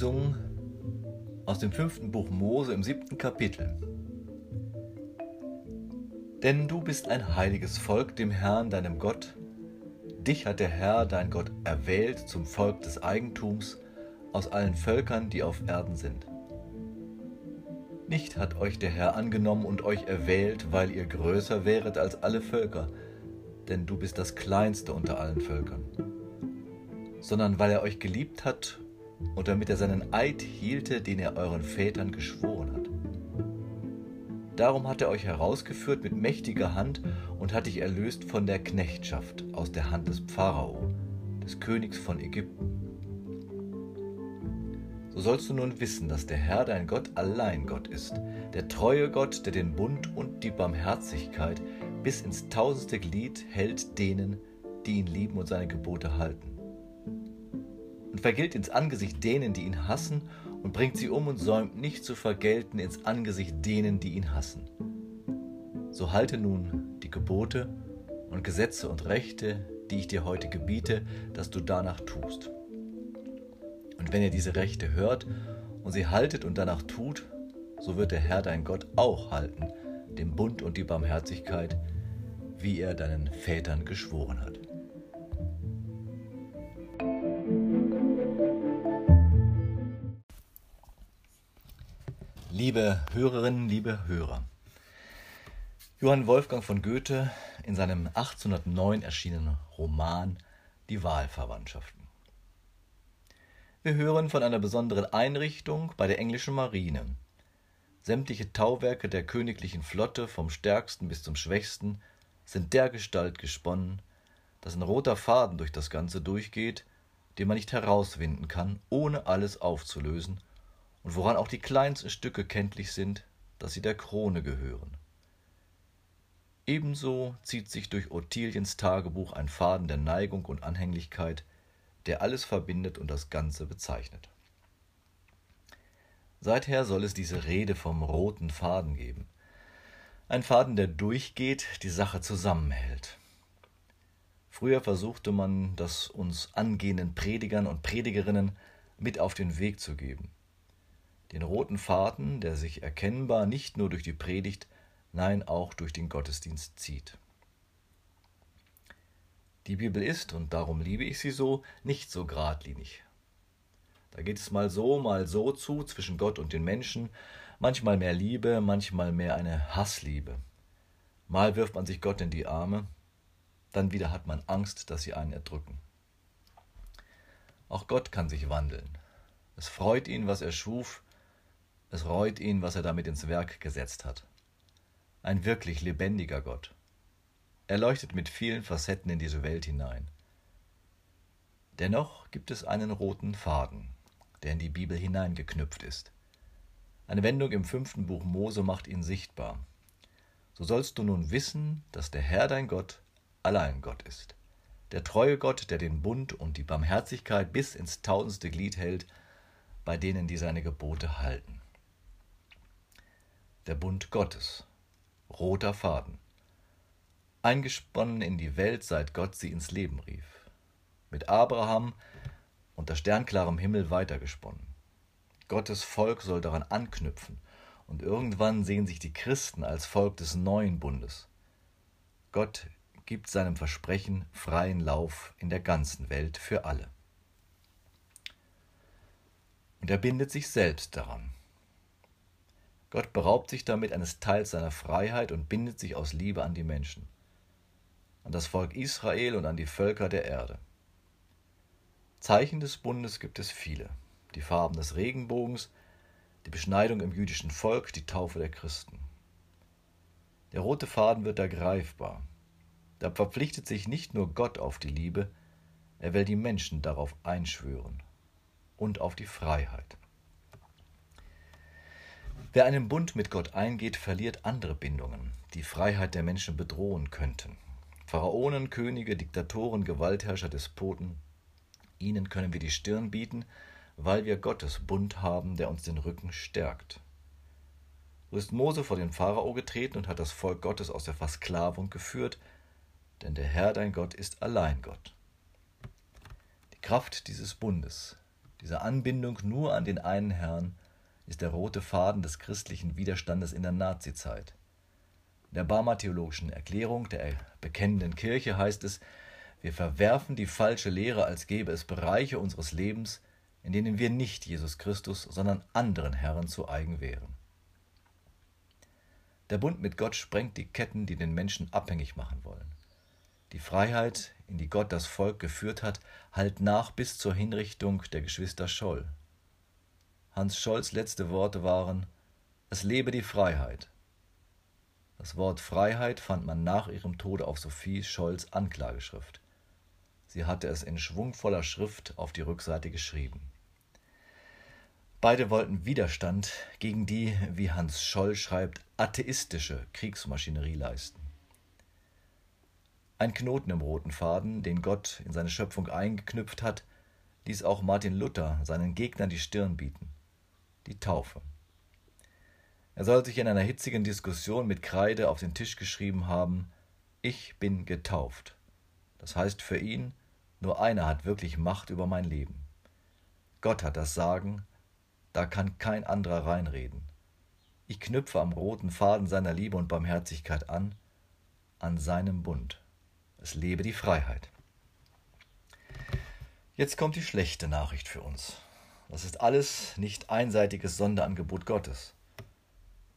Lesung aus dem fünften Buch Mose im siebten Kapitel. Denn du bist ein heiliges Volk dem Herrn, deinem Gott. Dich hat der Herr, dein Gott, erwählt zum Volk des Eigentums aus allen Völkern, die auf Erden sind. Nicht hat euch der Herr angenommen und euch erwählt, weil ihr größer wäret als alle Völker, denn du bist das kleinste unter allen Völkern, sondern weil er euch geliebt hat und damit er seinen Eid hielte, den er euren Vätern geschworen hat. Darum hat er euch herausgeführt mit mächtiger Hand und hat dich erlöst von der Knechtschaft aus der Hand des Pharao, des Königs von Ägypten. So sollst du nun wissen, dass der Herr dein Gott allein Gott ist, der treue Gott, der den Bund und die Barmherzigkeit bis ins tausendste Glied hält denen, die ihn lieben und seine Gebote halten und vergilt ins Angesicht denen, die ihn hassen, und bringt sie um und säumt nicht zu vergelten ins Angesicht denen, die ihn hassen. So halte nun die Gebote und Gesetze und Rechte, die ich dir heute gebiete, dass du danach tust. Und wenn ihr diese Rechte hört und sie haltet und danach tut, so wird der Herr dein Gott auch halten, den Bund und die Barmherzigkeit, wie er deinen Vätern geschworen hat. Liebe Hörerinnen, liebe Hörer, Johann Wolfgang von Goethe in seinem 1809 erschienenen Roman Die Wahlverwandtschaften. Wir hören von einer besonderen Einrichtung bei der englischen Marine. Sämtliche Tauwerke der königlichen Flotte vom stärksten bis zum schwächsten sind dergestalt gesponnen, dass ein roter Faden durch das Ganze durchgeht, den man nicht herauswinden kann, ohne alles aufzulösen und woran auch die kleinsten Stücke kenntlich sind, dass sie der Krone gehören. Ebenso zieht sich durch Ottiliens Tagebuch ein Faden der Neigung und Anhänglichkeit, der alles verbindet und das Ganze bezeichnet. Seither soll es diese Rede vom roten Faden geben. Ein Faden, der durchgeht, die Sache zusammenhält. Früher versuchte man, das uns angehenden Predigern und Predigerinnen mit auf den Weg zu geben den roten Faden, der sich erkennbar nicht nur durch die Predigt, nein auch durch den Gottesdienst zieht. Die Bibel ist, und darum liebe ich sie so, nicht so geradlinig. Da geht es mal so, mal so zu zwischen Gott und den Menschen, manchmal mehr Liebe, manchmal mehr eine Hassliebe. Mal wirft man sich Gott in die Arme, dann wieder hat man Angst, dass sie einen erdrücken. Auch Gott kann sich wandeln. Es freut ihn, was er schuf, es reut ihn, was er damit ins Werk gesetzt hat. Ein wirklich lebendiger Gott. Er leuchtet mit vielen Facetten in diese Welt hinein. Dennoch gibt es einen roten Faden, der in die Bibel hineingeknüpft ist. Eine Wendung im fünften Buch Mose macht ihn sichtbar. So sollst du nun wissen, dass der Herr dein Gott allein Gott ist. Der treue Gott, der den Bund und die Barmherzigkeit bis ins tausendste Glied hält, bei denen die seine Gebote halten der Bund Gottes, roter Faden, eingesponnen in die Welt, seit Gott sie ins Leben rief, mit Abraham unter sternklarem Himmel weitergesponnen. Gottes Volk soll daran anknüpfen, und irgendwann sehen sich die Christen als Volk des neuen Bundes. Gott gibt seinem Versprechen freien Lauf in der ganzen Welt für alle. Und er bindet sich selbst daran. Gott beraubt sich damit eines Teils seiner Freiheit und bindet sich aus Liebe an die Menschen, an das Volk Israel und an die Völker der Erde. Zeichen des Bundes gibt es viele. Die Farben des Regenbogens, die Beschneidung im jüdischen Volk, die Taufe der Christen. Der rote Faden wird da greifbar. Da verpflichtet sich nicht nur Gott auf die Liebe, er will die Menschen darauf einschwören und auf die Freiheit. Wer einen Bund mit Gott eingeht, verliert andere Bindungen, die Freiheit der Menschen bedrohen könnten. Pharaonen, Könige, Diktatoren, Gewaltherrscher, Despoten, ihnen können wir die Stirn bieten, weil wir Gottes Bund haben, der uns den Rücken stärkt. So ist Mose vor den Pharao getreten und hat das Volk Gottes aus der Versklavung geführt, denn der Herr dein Gott ist allein Gott. Die Kraft dieses Bundes Diese Anbindung nur an den einen Herrn ist der rote Faden des christlichen Widerstandes in der Nazizeit. In der Barmer theologischen Erklärung der bekennenden Kirche heißt es, wir verwerfen die falsche Lehre, als gäbe es Bereiche unseres Lebens, in denen wir nicht Jesus Christus, sondern anderen Herren zu eigen wären. Der Bund mit Gott sprengt die Ketten, die den Menschen abhängig machen wollen. Die Freiheit, in die Gott das Volk geführt hat, hallt nach bis zur Hinrichtung der Geschwister Scholl. Hans Scholls letzte Worte waren Es lebe die Freiheit. Das Wort Freiheit fand man nach ihrem Tode auf Sophie Scholls Anklageschrift. Sie hatte es in schwungvoller Schrift auf die Rückseite geschrieben. Beide wollten Widerstand gegen die, wie Hans Scholl schreibt, atheistische Kriegsmaschinerie leisten. Ein Knoten im roten Faden, den Gott in seine Schöpfung eingeknüpft hat, ließ auch Martin Luther seinen Gegnern die Stirn bieten. Die Taufe. Er soll sich in einer hitzigen Diskussion mit Kreide auf den Tisch geschrieben haben, ich bin getauft. Das heißt für ihn, nur einer hat wirklich Macht über mein Leben. Gott hat das Sagen, da kann kein anderer reinreden. Ich knüpfe am roten Faden seiner Liebe und Barmherzigkeit an, an seinem Bund. Es lebe die Freiheit. Jetzt kommt die schlechte Nachricht für uns. Das ist alles nicht einseitiges Sonderangebot Gottes.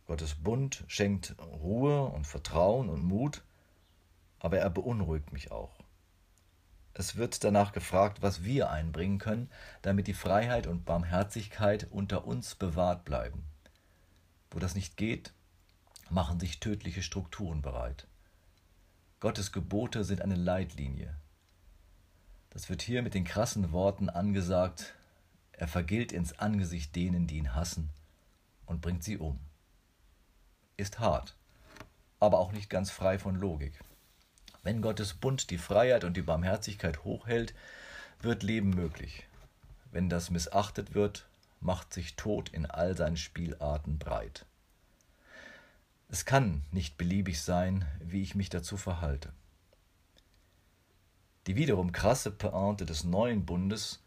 Gottes Bund schenkt Ruhe und Vertrauen und Mut, aber er beunruhigt mich auch. Es wird danach gefragt, was wir einbringen können, damit die Freiheit und Barmherzigkeit unter uns bewahrt bleiben. Wo das nicht geht, machen sich tödliche Strukturen bereit. Gottes Gebote sind eine Leitlinie. Das wird hier mit den krassen Worten angesagt, er vergilt ins Angesicht denen, die ihn hassen, und bringt sie um. Ist hart, aber auch nicht ganz frei von Logik. Wenn Gottes Bund die Freiheit und die Barmherzigkeit hochhält, wird Leben möglich. Wenn das missachtet wird, macht sich Tod in all seinen Spielarten breit. Es kann nicht beliebig sein, wie ich mich dazu verhalte. Die wiederum krasse Pointe des neuen Bundes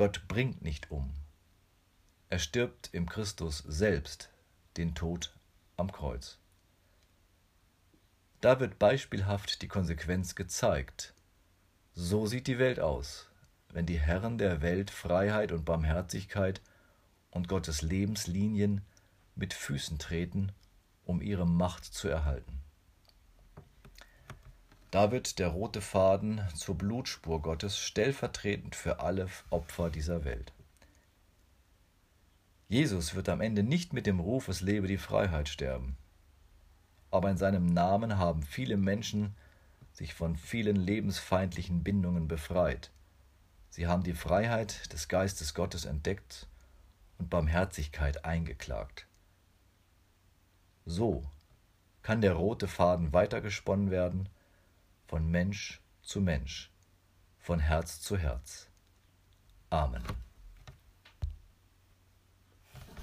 Gott bringt nicht um. Er stirbt im Christus selbst den Tod am Kreuz. Da wird beispielhaft die Konsequenz gezeigt. So sieht die Welt aus, wenn die Herren der Welt Freiheit und Barmherzigkeit und Gottes Lebenslinien mit Füßen treten, um ihre Macht zu erhalten. Da wird der rote Faden zur Blutspur Gottes stellvertretend für alle Opfer dieser Welt. Jesus wird am Ende nicht mit dem Ruf, es lebe die Freiheit sterben aber in seinem Namen haben viele Menschen sich von vielen lebensfeindlichen Bindungen befreit. Sie haben die Freiheit des Geistes Gottes entdeckt und Barmherzigkeit eingeklagt. So kann der rote Faden weitergesponnen werden von Mensch zu Mensch, von Herz zu Herz. Amen.